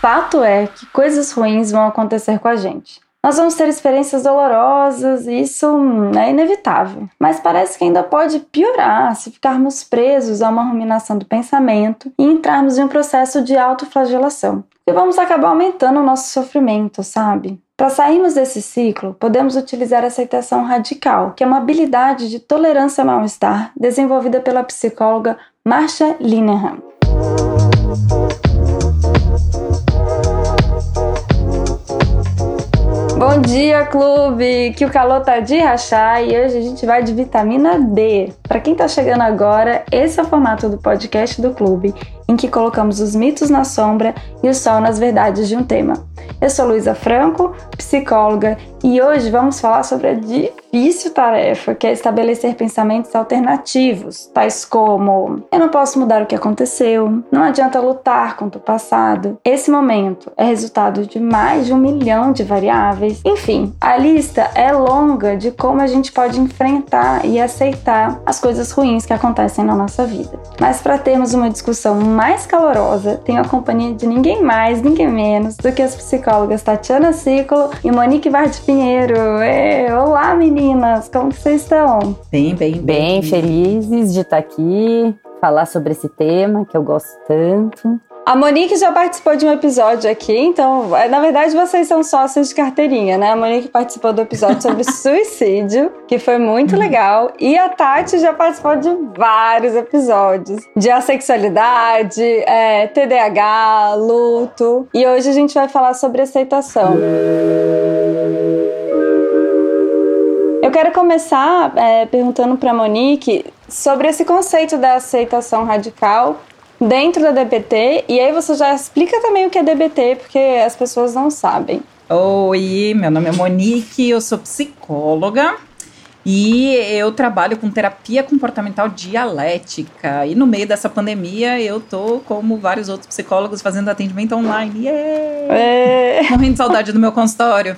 Fato é que coisas ruins vão acontecer com a gente. Nós vamos ter experiências dolorosas, e isso é inevitável. Mas parece que ainda pode piorar se ficarmos presos a uma ruminação do pensamento e entrarmos em um processo de autoflagelação. E vamos acabar aumentando o nosso sofrimento, sabe? Para sairmos desse ciclo, podemos utilizar a aceitação radical, que é uma habilidade de tolerância ao mal-estar desenvolvida pela psicóloga Marsha Linehan. Bom dia, clube! Que o calor tá de rachar e hoje a gente vai de vitamina D. Para quem tá chegando agora, esse é o formato do podcast do clube, em que colocamos os mitos na sombra e o sol nas verdades de um tema. Eu sou Luísa Franco, psicóloga, e hoje vamos falar sobre a difícil tarefa que é estabelecer pensamentos alternativos, tais como: eu não posso mudar o que aconteceu, não adianta lutar contra o passado, esse momento é resultado de mais de um milhão de variáveis. Enfim, a lista é longa de como a gente pode enfrentar e aceitar as coisas ruins que acontecem na nossa vida. Mas para termos uma discussão mais calorosa, tenho a companhia de ninguém mais, ninguém menos do que as psicólogas Tatiana Ciclo e Monique Vard Pinheiro. Olá, meninas, como vocês estão? Bem, bem, bem. Bem felizes de estar aqui, falar sobre esse tema que eu gosto tanto. A Monique já participou de um episódio aqui, então, é, na verdade, vocês são sócios de carteirinha, né? A Monique participou do episódio sobre suicídio, que foi muito legal, e a Tati já participou de vários episódios de assexualidade, é, TDAH, luto, e hoje a gente vai falar sobre aceitação. Eu quero começar é, perguntando para Monique sobre esse conceito da aceitação radical dentro da DBT. E aí você já explica também o que é DBT, porque as pessoas não sabem. Oi, meu nome é Monique, eu sou psicóloga. E eu trabalho com terapia comportamental dialética. E no meio dessa pandemia, eu tô, como vários outros psicólogos, fazendo atendimento online. Yeah! É. Morrendo de saudade do meu consultório.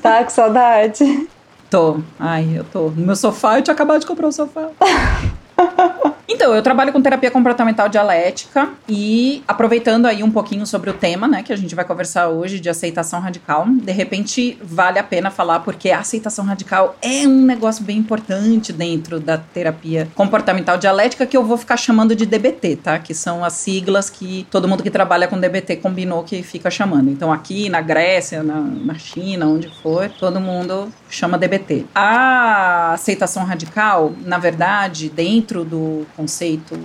Tá com saudade? Tô. Ai, eu tô. No meu sofá, eu tinha acabado de comprar um sofá. Então, eu trabalho com terapia comportamental dialética e aproveitando aí um pouquinho sobre o tema, né, que a gente vai conversar hoje de aceitação radical, de repente vale a pena falar porque a aceitação radical é um negócio bem importante dentro da terapia comportamental dialética que eu vou ficar chamando de DBT, tá? Que são as siglas que todo mundo que trabalha com DBT combinou que fica chamando. Então, aqui na Grécia, na, na China, onde for, todo mundo chama DBT. A aceitação radical, na verdade, dentro do conceito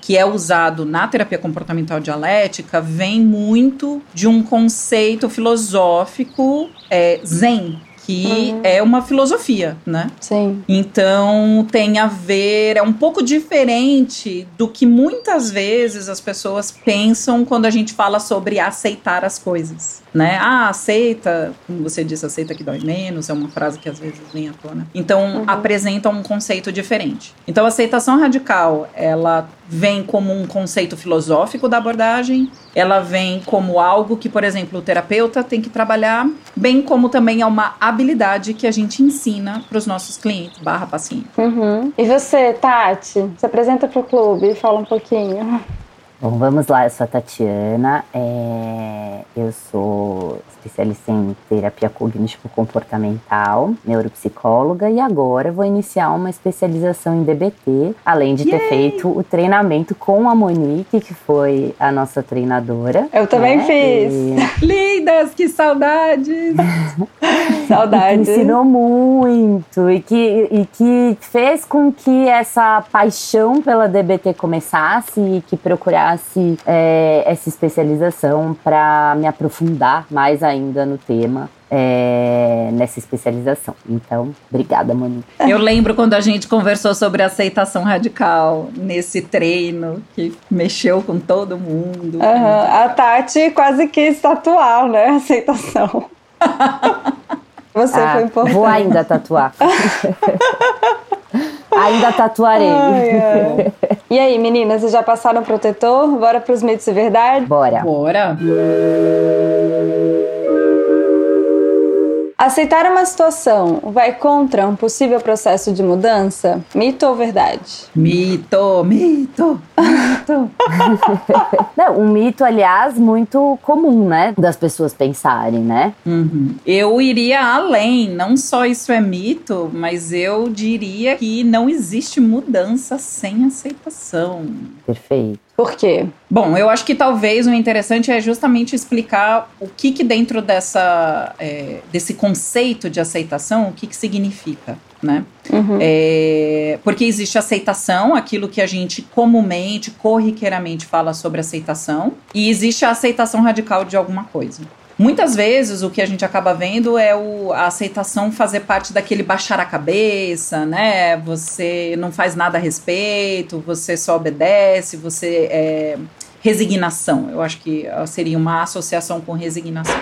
que é usado na terapia comportamental dialética vem muito de um conceito filosófico é, zen, que uhum. é uma filosofia, né? Sim. Então tem a ver, é um pouco diferente do que muitas vezes as pessoas pensam quando a gente fala sobre aceitar as coisas né? Ah, aceita, como você disse, aceita que dói menos, é uma frase que às vezes vem à tona. Então, uhum. apresenta um conceito diferente. Então, a aceitação radical, ela vem como um conceito filosófico da abordagem, ela vem como algo que, por exemplo, o terapeuta tem que trabalhar, bem como também é uma habilidade que a gente ensina para os nossos clientes, barra paciente. Uhum. E você, Tati, se apresenta para o clube e fala um pouquinho. Bom, vamos lá, eu sou a Tatiana, é, eu sou especialista em terapia cognitivo-comportamental, neuropsicóloga e agora vou iniciar uma especialização em DBT, além de Yay! ter feito o treinamento com a Monique, que foi a nossa treinadora. Eu também né? fiz. E... Lindas, que saudades! saudades. que ensinou muito e que, e que fez com que essa paixão pela DBT começasse e que procurasse é, essa especialização para me aprofundar mais ainda no tema. É, nessa especialização. Então, obrigada, Monique. Eu lembro quando a gente conversou sobre aceitação radical nesse treino que mexeu com todo mundo. Uhum. A Tati quase quis tatuar, né? Aceitação. Você ah, foi importante. Vou ainda tatuar. ainda tatuarei. Ai, ai. E aí, meninas, vocês já passaram o protetor? Bora pros mitos e verdade? Bora. Bora. Aceitar uma situação vai contra um possível processo de mudança? Mito ou verdade? Mito, mito, mito. Não, um mito, aliás, muito comum, né? Das pessoas pensarem, né? Uhum. Eu iria além. Não só isso é mito, mas eu diria que não existe mudança sem aceitação. Perfeito. Por quê? Bom, eu acho que talvez o interessante é justamente explicar o que, que dentro dessa, é, desse conceito de aceitação, o que, que significa, né? Uhum. É, porque existe aceitação, aquilo que a gente comumente, corriqueiramente fala sobre aceitação, e existe a aceitação radical de alguma coisa. Muitas vezes o que a gente acaba vendo é o, a aceitação fazer parte daquele baixar a cabeça, né? Você não faz nada a respeito, você só obedece, você é resignação. Eu acho que seria uma associação com resignação.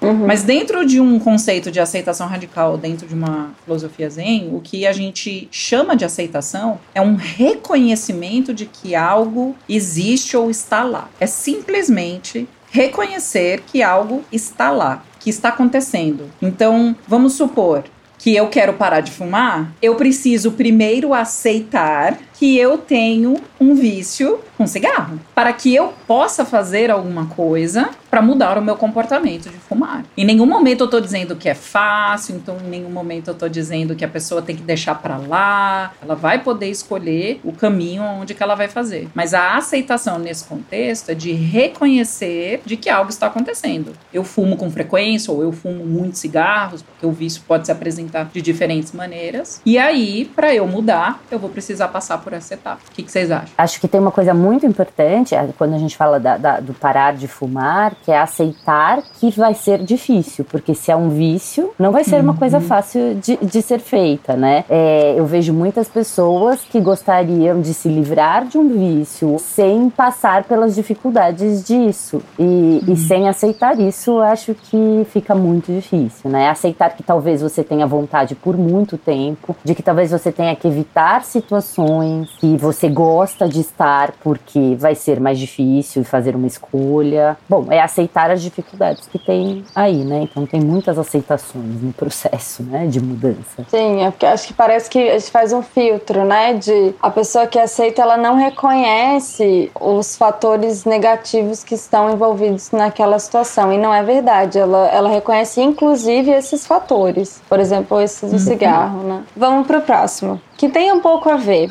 Uhum. Mas dentro de um conceito de aceitação radical, dentro de uma filosofia zen, o que a gente chama de aceitação é um reconhecimento de que algo existe ou está lá. É simplesmente reconhecer que algo está lá, que está acontecendo. Então, vamos supor que eu quero parar de fumar, eu preciso primeiro aceitar que eu tenho um vício com cigarro, para que eu possa fazer alguma coisa para mudar o meu comportamento de fumar. Em nenhum momento eu tô dizendo que é fácil, então em nenhum momento eu tô dizendo que a pessoa tem que deixar para lá. Ela vai poder escolher o caminho onde que ela vai fazer. Mas a aceitação nesse contexto é de reconhecer de que algo está acontecendo. Eu fumo com frequência ou eu fumo muitos cigarros, porque o vício pode se apresentar de diferentes maneiras. E aí, para eu mudar, eu vou precisar passar por essa etapa. O que, que vocês acham? Acho que tem uma coisa muito importante é, quando a gente fala da, da, do parar de fumar, que é aceitar que vai ser difícil, porque se é um vício, não vai ser Uhum. uma coisa fácil de, de ser feita, né? É, eu vejo muitas pessoas que gostariam de se livrar de um vício sem passar pelas dificuldades disso. E, e sem aceitar isso, acho que fica muito difícil, né? Aceitar que talvez você tenha vontade por muito tempo, de que talvez você tenha que evitar situações que você gosta de estar porque vai ser mais difícil fazer uma escolha. Bom, é aceitar as dificuldades que tem aí, né? Então tem muitas aceitações no processo, né, de mudança. Sim, é porque acho que parece que a gente faz um filtro, né? De a pessoa que aceita, ela não reconhece os fatores negativos que estão envolvidos naquela situação. E não é verdade. Ela, ela reconhece, inclusive, esses fatores. Por exemplo, esse do cigarro, né? Vamos pro próximo. Que tem um pouco a ver.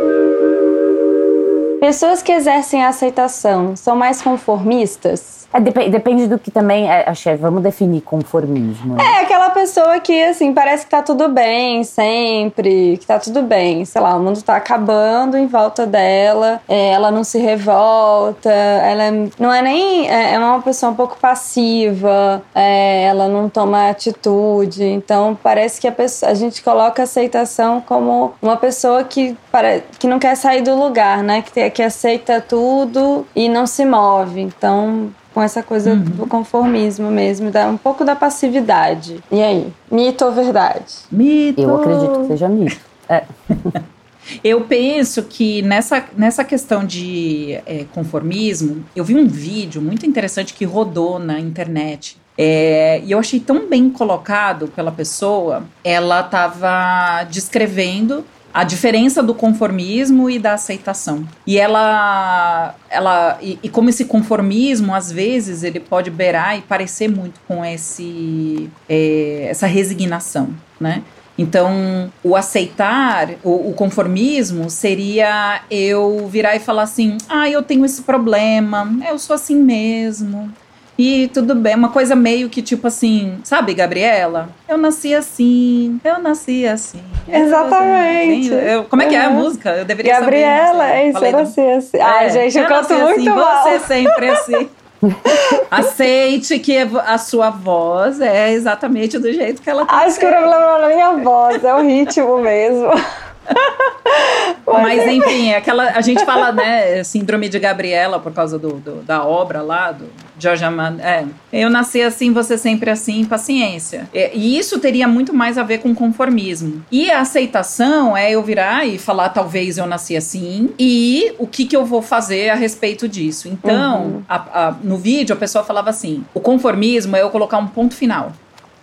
Pessoas que exercem a aceitação são mais conformistas? É, dep- depende do que também. É, acho que vamos definir conformismo. né? É aquela pessoa que, assim, parece que tá tudo bem sempre, que tá tudo bem. Sei lá, o mundo tá acabando em volta dela, é, ela não se revolta, ela é- não é nem. É, é uma pessoa um pouco passiva, é, ela não toma atitude. Então, parece que a, pessoa, a gente coloca a aceitação como uma pessoa que, para, que não quer sair do lugar, né? Que, que aceita tudo e não se move. Então, com essa coisa do conformismo mesmo, dá um pouco da passividade. E aí, mito ou verdade? Mito. Eu acredito que seja mito. É. Eu penso que nessa, nessa questão de é, conformismo, eu vi um vídeo muito interessante que rodou na internet. É, e eu achei tão bem colocado pela pessoa. Ela estava descrevendo a diferença do conformismo e da aceitação. E ela, ela e, e como esse conformismo às vezes ele pode beirar e parecer muito com esse é, essa resignação, né? Então, o aceitar, o, o conformismo seria eu virar e falar assim: ah, eu tenho esse problema, eu sou assim mesmo. E tudo bem, uma coisa meio que tipo assim, sabe, Gabriela? Eu nasci assim, eu nasci assim. eu- Exatamente. eu- como é que é a Uhum. música? Eu deveria Gabriela, saber. não sei. é isso, eu nasci assim. Ai, É, gente, eu, canto nasci muito assim, mal. Você sempre assim. Aceite que a sua voz é exatamente do jeito que ela tem Acho que o problema não é a voz, é o ritmo mesmo. Mas enfim, é aquela, a gente fala, né, síndrome de Gabriela por causa do, do- da obra lá, do, Jorge Amado. É. Eu nasci assim, você sempre assim, paciência. E, e isso teria muito mais a ver com conformismo. E a aceitação é eu virar e falar, talvez eu nasci assim, e o que, que eu vou fazer a respeito disso. Então, uhum. a, a, no vídeo, a pessoa falava assim: o conformismo é eu colocar um ponto final.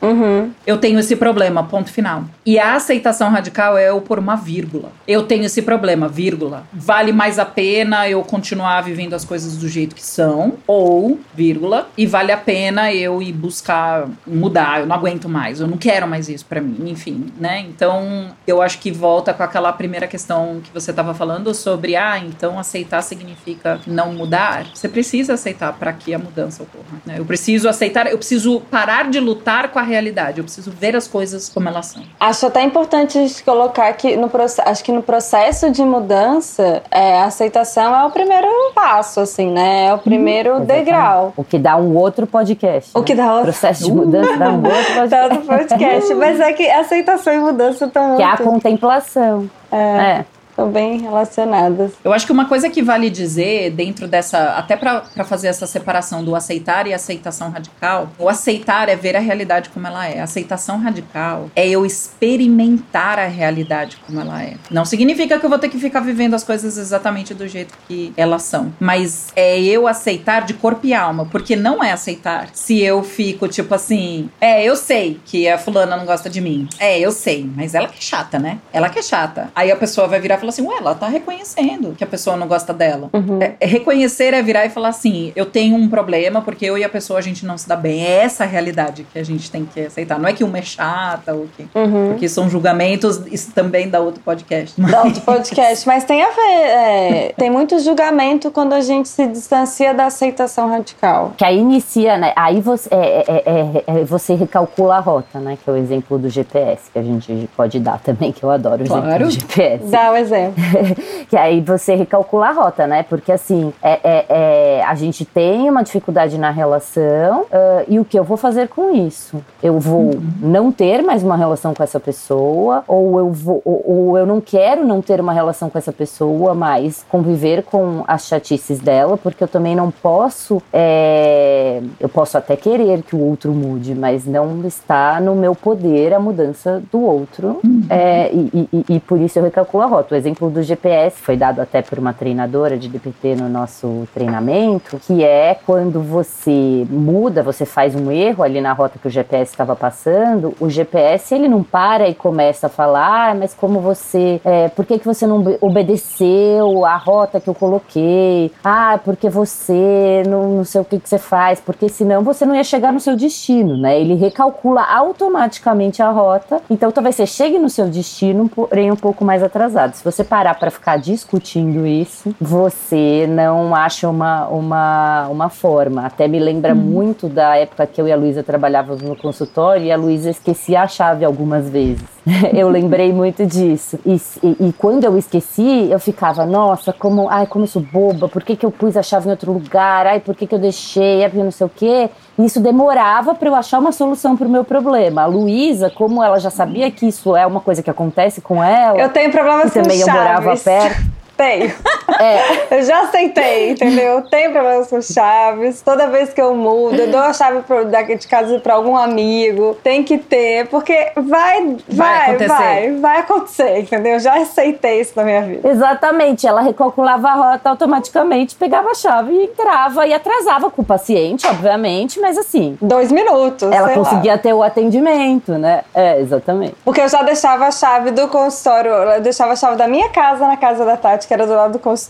Uhum. Eu tenho esse problema, ponto final. E a aceitação radical é eu pôr uma vírgula. Eu tenho esse problema, vírgula. Vale mais a pena eu continuar vivendo as coisas do jeito que são, ou, vírgula, e vale a pena eu ir buscar mudar. Eu não aguento mais, eu não quero mais isso para mim, enfim, né? Então, eu acho que volta com aquela primeira questão que você estava falando sobre, ah, então aceitar significa não mudar. Você precisa aceitar para que a mudança ocorra. Né? Eu preciso aceitar, eu preciso parar de lutar com a realidade. Eu preciso ver as coisas como elas são. Acho até importante colocar que no acho que no processo de mudança, é, a aceitação é o primeiro passo, assim, né? É o primeiro uhum, degrau. O que dá um outro podcast. O né? que dá outro. processo de mudança dá um outro podcast. dá outro podcast. Mas é que aceitação e mudança estão muito. Que é a contemplação. É. é estão bem relacionadas. Eu acho que uma coisa que vale dizer dentro dessa, até para fazer essa separação do aceitar e aceitação radical, o aceitar é ver a realidade como ela é. A aceitação radical é eu experimentar a realidade como ela é. Não significa que eu vou ter que ficar vivendo as coisas exatamente do jeito que elas são, mas é eu aceitar de corpo e alma, porque não é aceitar se eu fico tipo assim, é, eu sei que a fulana não gosta de mim. É, eu sei, mas ela que é chata, né? Ela que é chata. Aí a pessoa vai virar e falar assim, ué, ela tá reconhecendo que a pessoa não gosta dela. Uhum. É, é, reconhecer é virar e falar assim, eu tenho um problema porque eu e a pessoa a gente não se dá bem. É essa a realidade que a gente tem que aceitar. Não é que uma é chata ou que... Uhum. Porque são julgamentos, isso também dá outro podcast. Dá outro podcast, mas tem a ver, é, tem muito julgamento quando a gente se distancia da aceitação radical. Que aí inicia, né, aí você, é, é, é, você recalcula a rota, né, que é o exemplo do GPS, que a gente pode dar também, que eu adoro o claro. exemplo do GPS. Dá o exemplo exemplo. que aí você recalcula a rota, né? Porque assim, é, é, é a gente tem uma dificuldade na relação uh, e o que eu vou fazer com isso? Eu vou uhum. não ter mais uma relação com essa pessoa ou eu vou ou, ou, eu não quero não ter uma relação com essa pessoa, mas conviver com as chatices dela, porque eu também não posso, é, eu posso até querer que o outro mude, mas não está no meu poder a mudança do outro uhum. é, e, e, e, por isso eu recalculo a rota. O exemplo do GPS foi dado até por uma treinadora de DPT no nosso treinamento, que é quando você muda, você faz um erro ali na rota que o GPS estava passando, o GPS ele não para e começa a falar, ah, mas como você, é, por que, que você não obedeceu a rota que eu coloquei? Ah, porque você não, não sei o que, que você faz, porque senão você não ia chegar no seu destino, né? Ele recalcula automaticamente a rota, então talvez você chegue no seu destino, porém um pouco mais atrasado. Se você parar para ficar discutindo isso, você não acha uma, uma, uma forma. Até me lembra hum. muito da época que eu e a Luísa trabalhávamos no consultório e a Luísa esquecia a chave algumas vezes. eu lembrei muito disso. E, e, e, quando eu esqueci, eu ficava, nossa, como, ai, como eu sou boba, por que, que eu pus a chave em outro lugar? Ai, por que, que eu deixei? Ai, não sei o quê. E isso demorava para eu achar uma solução para o meu problema. A Luísa, como ela já sabia que isso é uma coisa que acontece com ela. Eu tenho problemas com também chaves. eu morava perto. Tenho. É. Eu já aceitei, entendeu? Tenho problemas com chaves. Toda vez que eu mudo, eu dou a chave pro, de casa para algum amigo. Tem que ter, porque vai, vai, vai, acontecer. vai, vai acontecer, entendeu? Eu já aceitei isso na minha vida. Exatamente. Ela recalculava a rota automaticamente, pegava a chave e entrava e atrasava com o paciente, obviamente, mas assim. Dois minutos. Ela conseguia lá. ter o atendimento, né? É, exatamente. Porque eu já deixava a chave do consultório, eu deixava a chave da minha casa na casa da Tati que era do lado do consultório.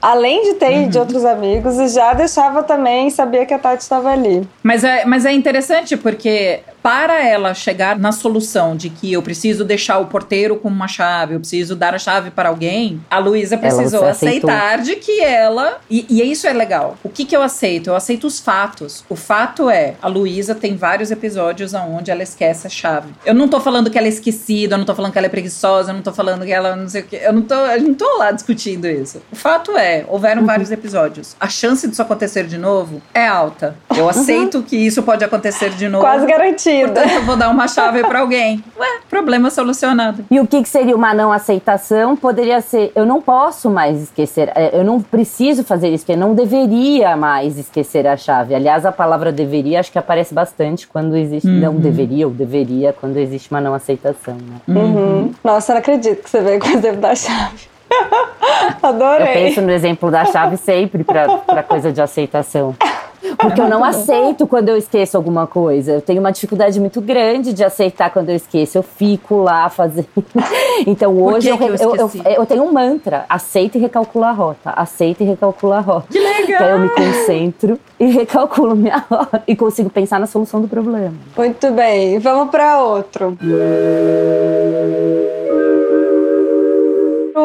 Além de ter uhum. de outros amigos, e já deixava também, sabia que a Tati estava ali. Mas é, mas é interessante porque para ela chegar na solução de que eu preciso deixar o porteiro com uma chave, eu preciso dar a chave para alguém, a Luísa precisou aceitar de que ela. E, e isso é legal. O que, que eu aceito? Eu aceito os fatos. O fato é, a Luísa tem vários episódios onde ela esquece a chave. Eu não tô falando que ela é esquecida, eu não tô falando que ela é preguiçosa, eu não tô falando que ela não sei o que. Eu não tô, eu não tô lá discutindo isso. O fato é, houveram uhum. vários episódios. A chance disso acontecer de novo é alta. Eu uhum. aceito uhum. que isso pode acontecer de novo. Quase garantido sentido. Portanto, eu vou dar uma chave para alguém. Ué, problema solucionado. E o que, que seria uma não aceitação? Poderia ser, eu não posso mais esquecer, é, eu não preciso fazer isso, eu não deveria mais esquecer a chave. Aliás, a palavra deveria acho que aparece bastante quando existe Uhum. não deveria ou deveria, quando existe uma não aceitação. Né? Uhum. Nossa, eu não acredito que você veio com o exemplo da chave. Eu Adorei. penso no exemplo da chave sempre para coisa de aceitação. Porque eu não aceito quando eu esqueço alguma coisa. Eu tenho uma dificuldade muito grande de aceitar quando eu esqueço. Eu fico lá fazendo. Então hoje eu, eu eu, eu, tenho um mantra: aceita e recalcula a rota. Aceita e recalcula a rota. Que legal! Aí eu me concentro e recalculo minha rota. E consigo pensar na solução do problema. Muito bem, vamos para outro.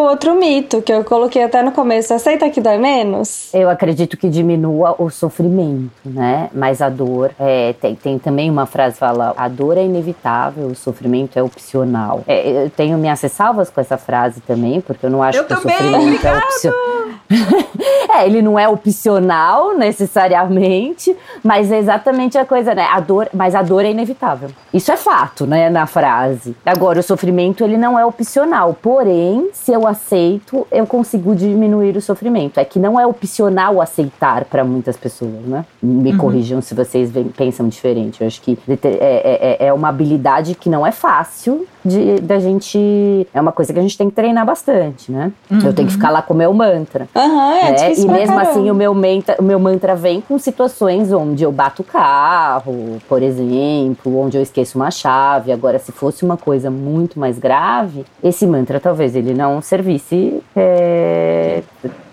Outro mito que eu coloquei até no começo, aceita que dói menos? Eu acredito que diminua o sofrimento, né? Mas a dor é, tem, tem também uma frase que fala: a dor é inevitável, o sofrimento é opcional. É, eu tenho minhas ressalvas com essa frase também, porque eu não acho Eu que também, o sofrimento é opcional. é, ele não é opcional necessariamente, mas é exatamente a coisa, né? A dor, mas a dor é inevitável. Isso é fato, né? Na frase. Agora, o sofrimento ele não é opcional. Porém, se eu aceito, eu consigo diminuir o sofrimento. É que não é opcional aceitar para muitas pessoas, né? Me corrijam se vocês pensam diferente. Eu acho que deter- é, é, é uma habilidade que não é fácil de da gente. É uma coisa que a gente tem que treinar bastante, né? Eu tenho que ficar lá com o meu mantra. Aham, é né? E mesmo assim, o meu, mantra, o meu mantra vem com situações onde eu bato o carro, por exemplo, onde eu esqueço uma chave. Agora, se fosse uma coisa muito mais grave, esse mantra talvez ele não servisse é,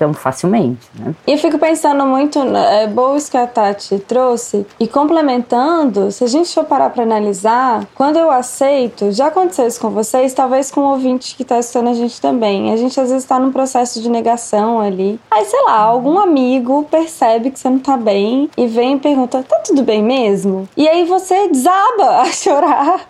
tão facilmente, né? E eu fico pensando muito, né, é bom isso que a Tati trouxe, e complementando, se a gente for parar pra analisar, quando eu aceito, já aconteceu isso com vocês, talvez com o ouvinte que tá escutando a gente também. A gente às vezes tá num processo de negação ali. Aí, sei lá, algum amigo percebe que você não tá bem e vem e pergunta: tá tudo bem mesmo? E aí você desaba a chorar,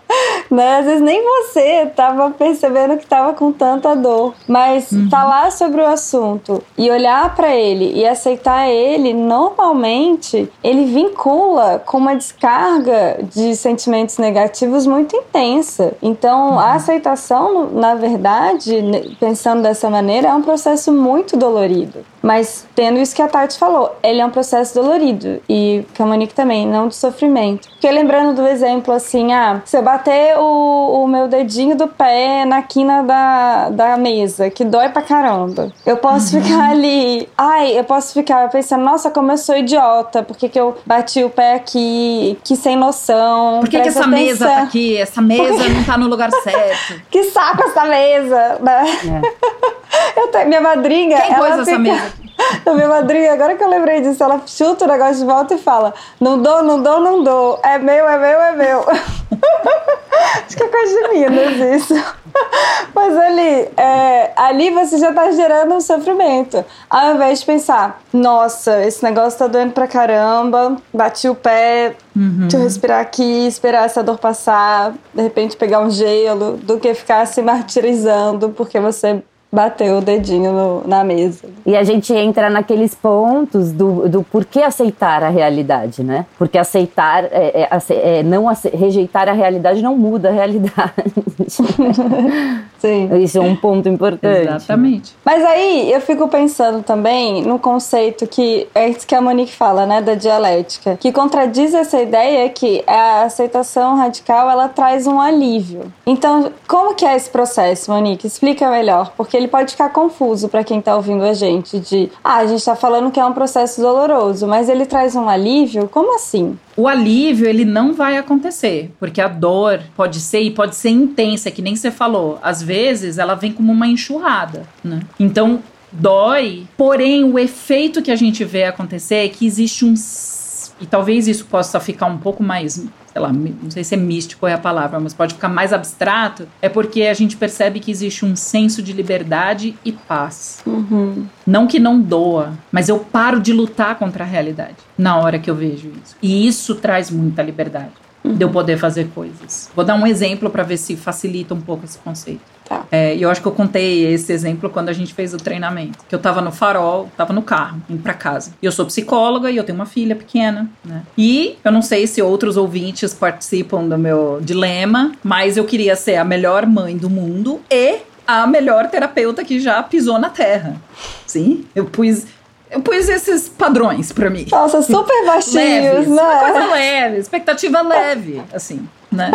né? Às vezes nem você tava percebendo que tava com tanta dor, mas falar sobre o assunto e olhar pra ele e aceitar ele, normalmente ele vincula com uma descarga de sentimentos negativos muito intensa. Então, a aceitação, na verdade, pensando dessa maneira, é um processo muito dolorido. Mas tendo isso que a Tati falou, ele é um processo dolorido e que a Monique também, não de sofrimento. Porque lembrando do exemplo assim, ah, se eu bater o, o meu dedinho do pé na quina da, da mesa, que dói pra caramba, eu posso ficar ali, ai, eu posso ficar pensando, nossa, como eu sou idiota, por que, que eu bati o pé aqui, que sem noção. Por que, que essa mesa atenção. tá aqui? Essa mesa não tá no lugar certo. Que saco essa mesa, né? Eu tenho, minha madrinha. Quem ela pôs essa fica- mesa? A minha madrinha, agora que eu lembrei disso, ela chuta o negócio de volta e fala: Não dou, não dou, não dou. É meu, é meu, é meu. Acho que é coisa de Minas isso. Mas ali, é, ali você já tá gerando um sofrimento. Ao invés de pensar, nossa, esse negócio tá doendo pra caramba, bati o pé, deixa eu respirar aqui, esperar essa dor passar, de repente pegar um gelo, do que ficar se martirizando porque você bateu o dedinho no- na mesa. E a gente entra naqueles pontos do, do porquê aceitar a realidade, né? Porque aceitar, é, é, é, não ace- rejeitar a realidade não muda a realidade. Sim. Isso é um ponto importante. Exatamente. Mas aí eu fico pensando também no conceito que é isso que a Monique fala, né, da dialética, que contradiz essa ideia que a aceitação radical ela traz um alívio. Então, como que é esse processo, Monique? Explica melhor, porque ele pode ficar confuso para quem tá ouvindo a gente de, ah, a gente tá falando que é um processo doloroso, mas ele traz um alívio? Como assim? O alívio, ele não vai acontecer, porque a dor pode ser e pode ser intensa, que nem você falou. Às vezes, ela vem como uma enxurrada, né? Então, dói, porém, o efeito que a gente vê acontecer é que existe um... E talvez isso possa ficar um pouco mais, sei lá, não sei se é místico é a palavra, mas pode ficar mais abstrato, é porque a gente percebe que existe um senso de liberdade e paz. Não que não doa, mas eu paro de lutar contra a realidade na hora que eu vejo isso. E isso traz muita liberdade. uhum. de eu poder fazer coisas. Vou dar um exemplo para ver se facilita um pouco esse conceito. Tá. É, e eu acho que eu contei esse exemplo quando a gente fez o treinamento. Que eu tava no farol, tava no carro, indo pra casa. E eu sou psicóloga e eu tenho uma filha pequena, né? E eu não sei se outros ouvintes participam do meu dilema, mas eu queria ser a melhor mãe do mundo e a melhor terapeuta que já pisou na Terra. Sim, eu pus eu pus esses padrões para mim. Nossa, super baixinhos, Leves, né? Uma coisa leve, expectativa leve, assim, né?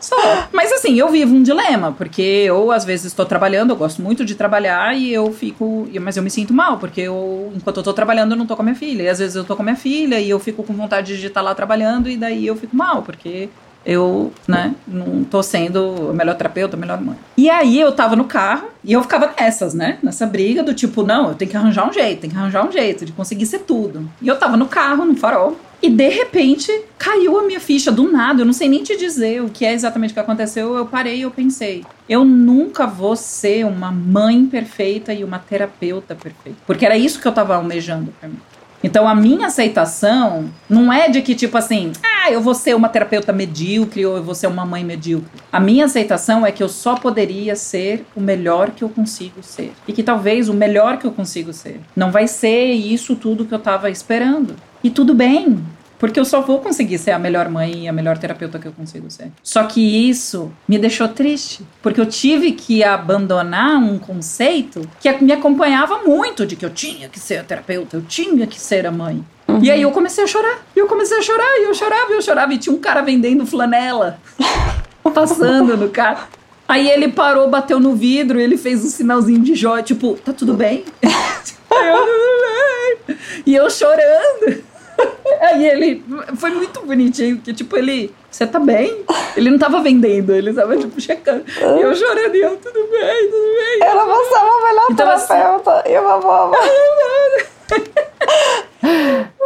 Só. Mas assim, eu vivo um dilema, porque eu às vezes estou trabalhando, eu gosto muito de trabalhar e eu fico. Mas eu me sinto mal, porque eu, enquanto eu estou trabalhando, eu não estou com a minha filha. E às vezes eu estou com a minha filha e eu fico com vontade de estar lá trabalhando e daí eu fico mal, porque eu, né, não tô sendo a melhor terapeuta, a melhor mãe. E aí eu tava no carro e eu ficava nessas, né, nessa briga do tipo, não, eu tenho que arranjar um jeito, tem que arranjar um jeito de conseguir ser tudo. E eu tava no carro, no farol, e de repente caiu a minha ficha do nada. Eu não sei nem te dizer o que é exatamente o que aconteceu. Eu parei e eu pensei: eu nunca vou ser uma mãe perfeita e uma terapeuta perfeita. Porque era isso que eu tava almejando pra mim. Então a minha aceitação não é de que tipo assim, ah, eu vou ser uma terapeuta medíocre ou eu vou ser uma mãe medíocre. A minha aceitação é que eu só poderia ser o melhor que eu consigo ser. E que talvez o melhor que eu consigo ser não vai ser isso tudo que eu estava esperando. E tudo bem, porque eu só vou conseguir ser a melhor mãe e a melhor terapeuta que eu consigo ser. Só que isso me deixou triste, porque eu tive que abandonar um conceito que me acompanhava muito de que eu tinha que ser a terapeuta, eu tinha que ser a mãe. Uhum. E aí eu comecei a chorar. E eu comecei a chorar, e eu chorava, e eu chorava, e tinha um cara vendendo flanela passando no carro. Aí ele parou, bateu no vidro, ele fez um sinalzinho de joia, tipo, tá tudo bem? eu, tudo bem. E eu chorando. Aí ele. Foi muito bonitinho, que tipo, ele. Você tá bem? Ele não tava vendendo, ele tava, tipo, checando. E eu chorando, e eu, tudo bem, tudo bem. Ela é uma melhor então, terapeuta assim, e uma boa.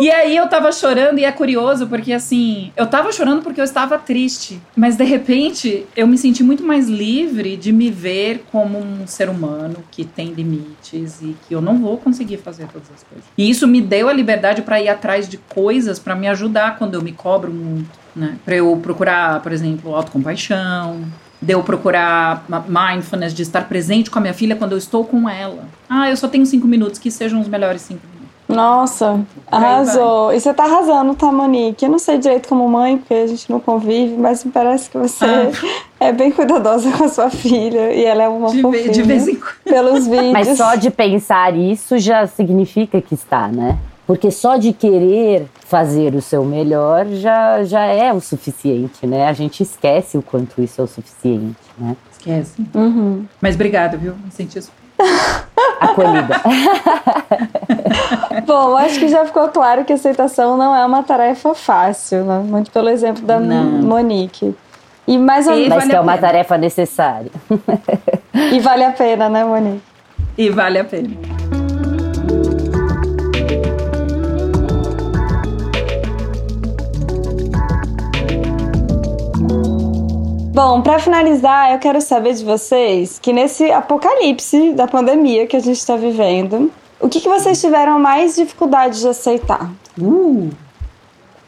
e aí eu tava chorando e é curioso porque assim, eu tava chorando porque eu estava triste, mas de repente eu me senti muito mais livre de me ver como um ser humano que tem limites e que eu não vou conseguir fazer todas as coisas. E isso me deu a liberdade para ir atrás de coisas para me ajudar quando eu me cobro muito, né? Para eu procurar, por exemplo, autocompaixão, de eu procurar mindfulness, de estar presente com a minha filha quando eu estou com ela. Ah, eu só tenho cinco minutos, que sejam os melhores cinco minutos. Nossa, arrasou. E você tá arrasando, tá, Monique? Eu não sei direito como mãe, porque a gente não convive, mas me parece que você ah. é bem cuidadosa com a sua filha e ela é uma de fofinha. De vez em quando. Pelos vídeos. Mas só de pensar isso já significa que está, né? Porque só de querer fazer o seu melhor já, já é o suficiente, né? A gente esquece o quanto isso é o suficiente, né? Esquece. Uhum. Mas obrigada, viu? Me senti super acolhida. Bom, acho que já ficou claro que aceitação não é uma tarefa fácil, né? muito pelo exemplo da não. Monique. E mais ou menos. Mas vale que é uma tarefa necessária. e vale a pena, né, Monique? E vale a pena. Bom, para finalizar, eu quero saber de vocês que nesse apocalipse da pandemia que a gente está vivendo, o que, que vocês tiveram mais dificuldade de aceitar? Uh!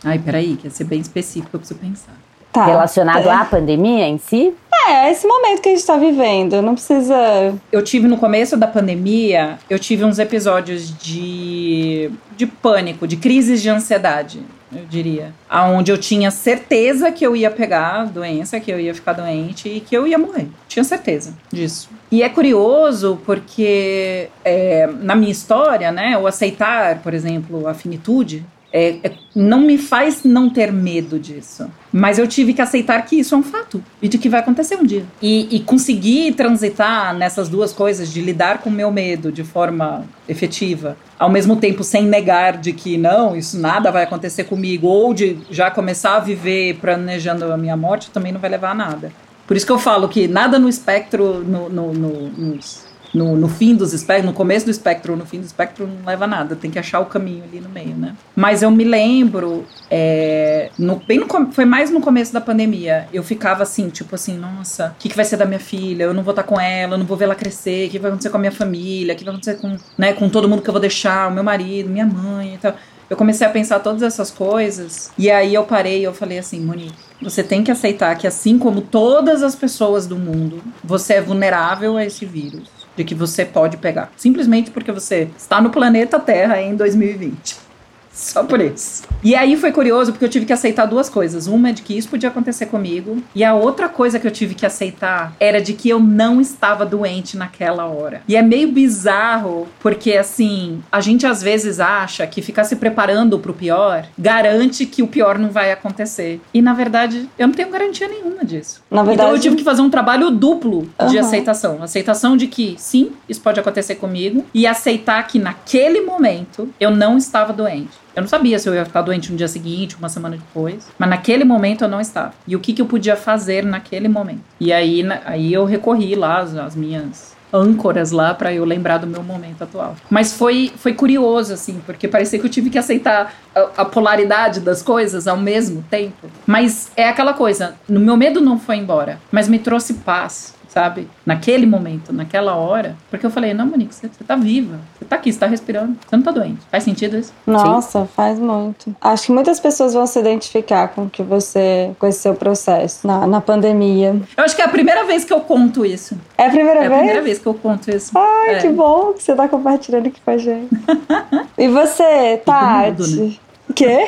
Ai, peraí, quer ser bem específico, eu preciso pensar. Tá. Relacionado é. à pandemia em si? É, esse momento que a gente está vivendo, não precisa. Eu tive no começo da pandemia, eu tive uns episódios de, de pânico, de crises de ansiedade eu diria. Aonde eu tinha certeza que eu ia pegar a doença, que eu ia ficar doente e que eu ia morrer. Tinha certeza disso. E é curioso porque é, na minha história, né, o aceitar, por exemplo, a finitude, é, é, não me faz não ter medo disso. Mas eu tive que aceitar que isso é um fato e de que vai acontecer um dia. E, e conseguir transitar nessas duas coisas, de lidar com o meu medo de forma efetiva, ao mesmo tempo sem negar de que não, isso nada vai acontecer comigo, ou de já começar a viver planejando a minha morte, também não vai levar a nada. Por isso que eu falo que nada no espectro, no, no, no, nos no, no fim dos espectros, no começo do espectro no fim do espectro não leva nada, tem que achar o caminho ali no meio, né? Mas eu me lembro, é, no, bem no, foi mais no começo da pandemia, eu ficava assim, tipo assim, nossa, o que, que vai ser da minha filha? Eu não vou estar com ela, eu não vou ver ela crescer, o que vai acontecer com a minha família, o que vai acontecer com, né, com todo mundo que eu vou deixar, o meu marido, minha mãe e tal. eu comecei a pensar todas essas coisas. E aí eu parei e eu falei assim, Monique, você tem que aceitar que assim como todas as pessoas do mundo, você é vulnerável a esse vírus. De que você pode pegar. Simplesmente porque você está no planeta Terra em 2020. Só por isso. E aí foi curioso porque eu tive que aceitar duas coisas. Uma é de que isso podia acontecer comigo, e a outra coisa que eu tive que aceitar era de que eu não estava doente naquela hora. E é meio bizarro, porque assim, a gente às vezes acha que ficar se preparando pro pior garante que o pior não vai acontecer. E na verdade, eu não tenho garantia nenhuma disso. Na verdade, então eu tive que fazer um trabalho duplo de uhum. aceitação. Aceitação de que sim, isso pode acontecer comigo, e aceitar que naquele momento eu não estava doente. Eu não sabia se eu ia ficar doente no dia seguinte, uma semana depois. Mas naquele momento eu não estava. E o que, que eu podia fazer naquele momento? E aí, na, aí eu recorri lá às minhas âncoras lá para eu lembrar do meu momento atual. Mas foi, foi curioso, assim, porque parecia que eu tive que aceitar a, a, polaridade das coisas ao mesmo tempo. Mas é aquela coisa, no meu medo não foi embora, mas me trouxe paz sabe? Naquele momento, naquela hora. Porque eu falei, não, Monique, você, você tá viva. Você tá aqui, você tá respirando. Você não tá doente. Faz sentido isso? Nossa, Sim. faz muito. Acho que muitas pessoas vão se identificar com que você, com esse seu processo na, na pandemia. Eu acho que é a primeira vez que eu conto isso. É a primeira é vez? É a primeira vez que eu conto isso. Ai, é. que bom que você tá compartilhando aqui com a gente. e você, Tati? Mundo, né? Quê?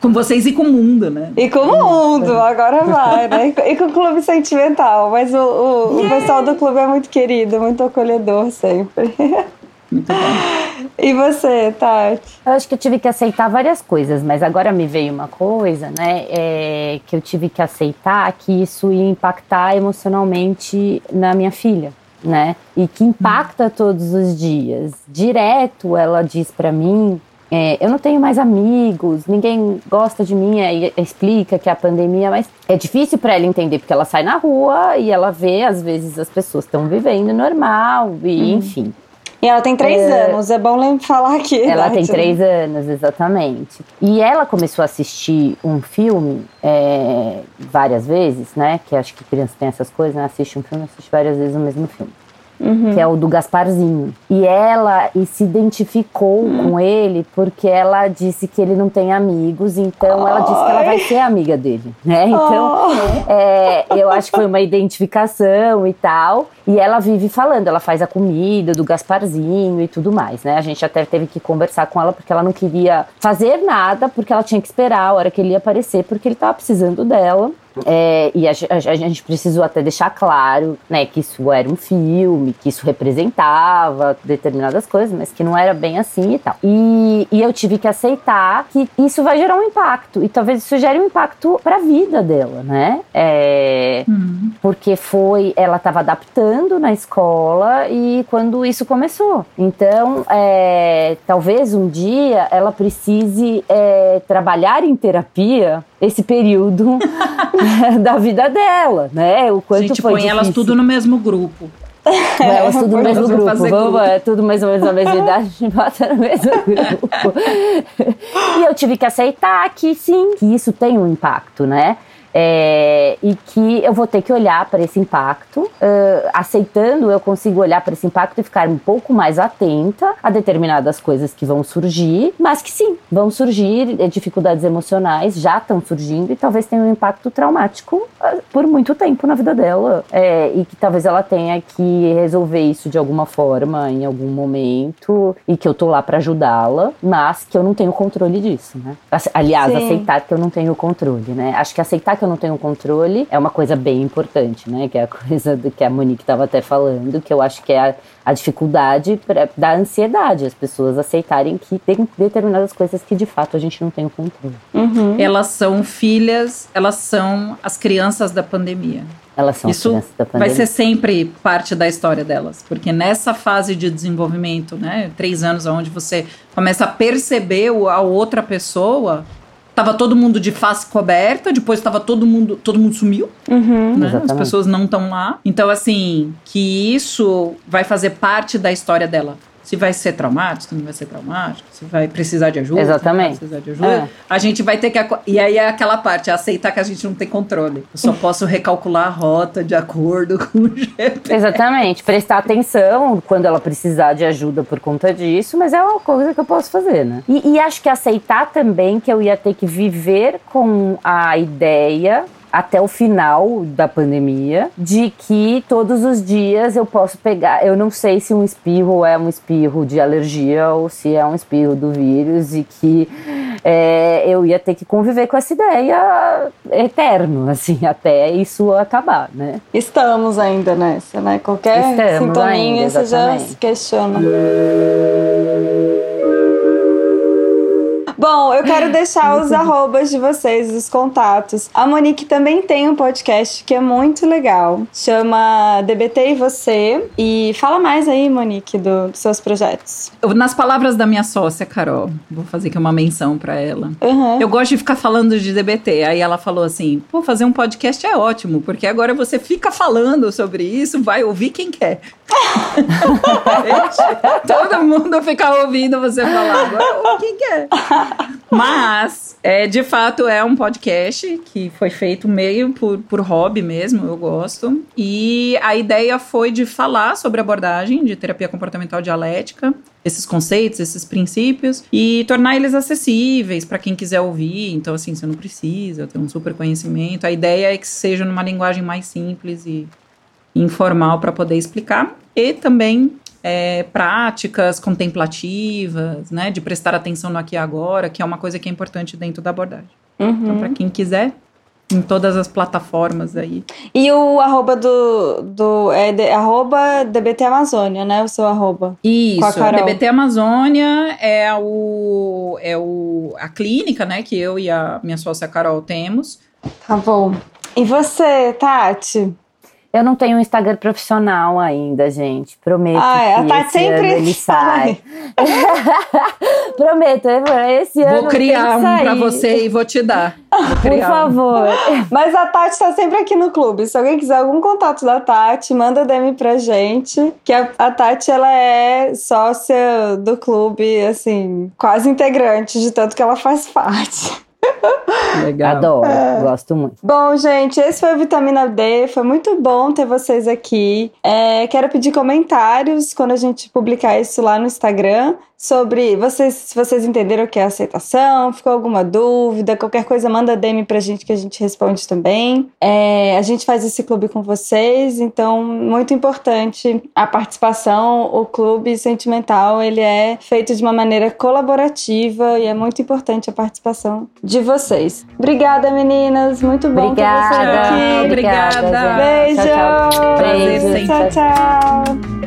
Com vocês e com o mundo, né? E com o mundo, agora vai, né? E com o clube sentimental. Mas o, o, o pessoal do clube é muito querido, muito acolhedor sempre. Muito bom. E você, Tati? Eu acho que eu tive que aceitar várias coisas, mas agora me veio uma coisa, né? É, que eu tive que aceitar que isso ia impactar emocionalmente na minha filha. Né? E que impacta todos os dias. Direto ela diz para mim é, eu não tenho mais amigos, ninguém gosta de mim, aí explica que é a pandemia, mas é difícil para ela entender, porque ela sai na rua e ela vê, às vezes, as pessoas estão vivendo normal, e uhum. enfim. E ela tem três é, anos, é bom falar aqui. Ela tem três anos, exatamente. E ela começou a assistir um filme é, várias vezes, né? Que acho que criança tem essas coisas, né? Assiste um filme, assiste várias vezes o mesmo filme uhum. que é o do Gasparzinho. E ela e se identificou uhum. com ele porque ela disse que ele não tem amigos, então ela disse que ela vai ser amiga dele, né? Então, oh. é, eu acho que foi uma identificação e tal. E ela vive falando, ela faz a comida do Gasparzinho e tudo mais, né? A gente até teve que conversar com ela porque ela não queria fazer nada, porque ela tinha que esperar a hora que ele ia aparecer, porque ele tava precisando dela. É, e a, a, a, gente precisou até deixar claro, né, que isso era um filme, que isso representava determinadas coisas, mas que não era bem assim e tal. E, e eu tive que aceitar que isso vai gerar um impacto, e talvez isso gere um impacto para a vida dela, né? É, uhum. Porque foi, ela estava adaptando na escola e quando isso começou. Então, é, talvez um dia ela precise é, trabalhar em terapia esse período da vida dela, né? O quanto a gente foi põe difícil. elas tudo no mesmo grupo. Elas tudo no mesmo grupo. Vamos, é tudo mais ou menos na mesma idade, a gente bota no mesmo grupo. e eu tive que aceitar que sim, que isso tem um impacto, né? É, e que eu vou ter que olhar para esse impacto, uh, aceitando, eu consigo olhar para esse impacto e ficar um pouco mais atenta a determinadas coisas que vão surgir, mas que sim, vão surgir eh, dificuldades emocionais, já estão surgindo e talvez tenham um impacto traumático uh, por muito tempo na vida dela, é, e que talvez ela tenha que resolver isso de alguma forma, em algum momento, e que eu tô lá para ajudá-la, mas que eu não tenho controle disso, né? Aliás, sim. aceitar que eu não tenho controle, né? Acho que aceitar que eu não tenho controle é uma coisa bem importante, né? Que é a coisa do que a Monique estava até falando, que eu acho que é a, a dificuldade pra, da ansiedade, as pessoas aceitarem que tem determinadas coisas que de fato a gente não tem o controle. Uhum. Elas são filhas, elas são as crianças da pandemia. Elas são Isso as crianças da pandemia. vai ser sempre parte da história delas, porque nessa fase de desenvolvimento, né, três anos onde você começa a perceber a outra pessoa, tava todo mundo de face coberta, depois tava todo mundo, todo mundo sumiu, uhum. né? As pessoas não estão lá. Então, assim, que isso vai fazer parte da história dela. Se vai ser traumático, se não vai ser traumático, se vai precisar de ajuda, Exatamente. se não vai precisar de ajuda. É. A gente vai ter que. E aí é aquela parte, é aceitar que a gente não tem controle. Eu só posso recalcular a rota de acordo com o GPS. Exatamente. Prestar atenção quando ela precisar de ajuda por conta disso, mas é uma coisa que eu posso fazer, né? E, e acho que aceitar também que eu ia ter que viver com a ideia até o final da pandemia, de que todos os dias eu posso pegar. Eu não sei se um espirro é um espirro de alergia ou se é um espirro do vírus, e que é, eu ia ter que conviver com essa ideia eterno, assim, até isso acabar, né? Estamos ainda nessa, né? Qualquer Estamos sintominha ainda, você já se questiona. Bom, eu quero deixar os arrobas de vocês, os contatos. A Monique também tem um podcast que é muito legal. Chama DBT e Você. E fala mais aí, Monique, do, dos seus projetos. Eu, nas palavras da minha sócia, Carol, vou fazer aqui uma menção para ela. Uhum. Eu gosto de ficar falando de DBT. Aí ela falou assim: pô, fazer um podcast é ótimo, porque agora você fica falando sobre isso, vai ouvir quem quer. Todo mundo fica ouvindo você falar, agora quem quer. Mas, é, de fato, é um podcast que foi feito meio por, por hobby mesmo, eu gosto. E a ideia foi de falar sobre abordagem de terapia comportamental dialética, esses conceitos, esses princípios, e tornar eles acessíveis para quem quiser ouvir. Então, assim, você não precisa ter um super conhecimento. A ideia é que seja numa linguagem mais simples e informal para poder explicar. E também é, práticas contemplativas, né, de prestar atenção no aqui e agora, que é uma coisa que é importante dentro da abordagem. Uhum. Então, para quem quiser, em todas as plataformas aí. E o arroba do, do é de, arroba DBT Amazônia, né? O seu arroba. Isso, DBT Amazônia é, o, é o, a clínica, né? Que eu e a minha sócia Carol temos. Tá bom. E você, Tati? Eu não tenho um Instagram profissional ainda, gente. Prometo ah, que tá esse sempre ano ele sai. Prometo, esse ano Vou criar um pra você e vou te dar. Vou Por favor. Um. Mas a Tati tá sempre aqui no clube. Se alguém quiser algum contato da Tati, manda DM pra gente. Que a, a Tati, ela é sócia do clube, assim, quase integrante de tanto que ela faz parte. Legal. Adoro, é. gosto muito. Bom, gente, esse foi o Vitamina D. Foi muito bom ter vocês aqui. É, quero pedir comentários quando a gente publicar isso lá no Instagram sobre vocês, se vocês entenderam o que é aceitação, ficou alguma dúvida, qualquer coisa, manda DM pra gente que a gente responde também. É, a gente faz esse clube com vocês, então muito importante a participação. O clube sentimental ele é feito de uma maneira colaborativa e é muito importante a participação de vocês. Obrigada, meninas. Muito bom Obrigada. ter vocês aqui. Obrigada. Beijo. Tchau, tchau. Beijo. Tchau, tchau.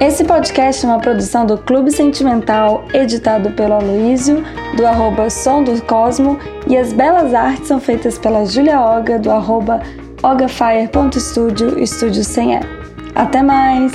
Esse podcast é uma produção do Clube Sentimental, editado pelo Aloísio, do arroba Som do Cosmo, e as belas artes são feitas pela Julia Oga, do arroba ogafire.studio, estúdio sem E. Até mais!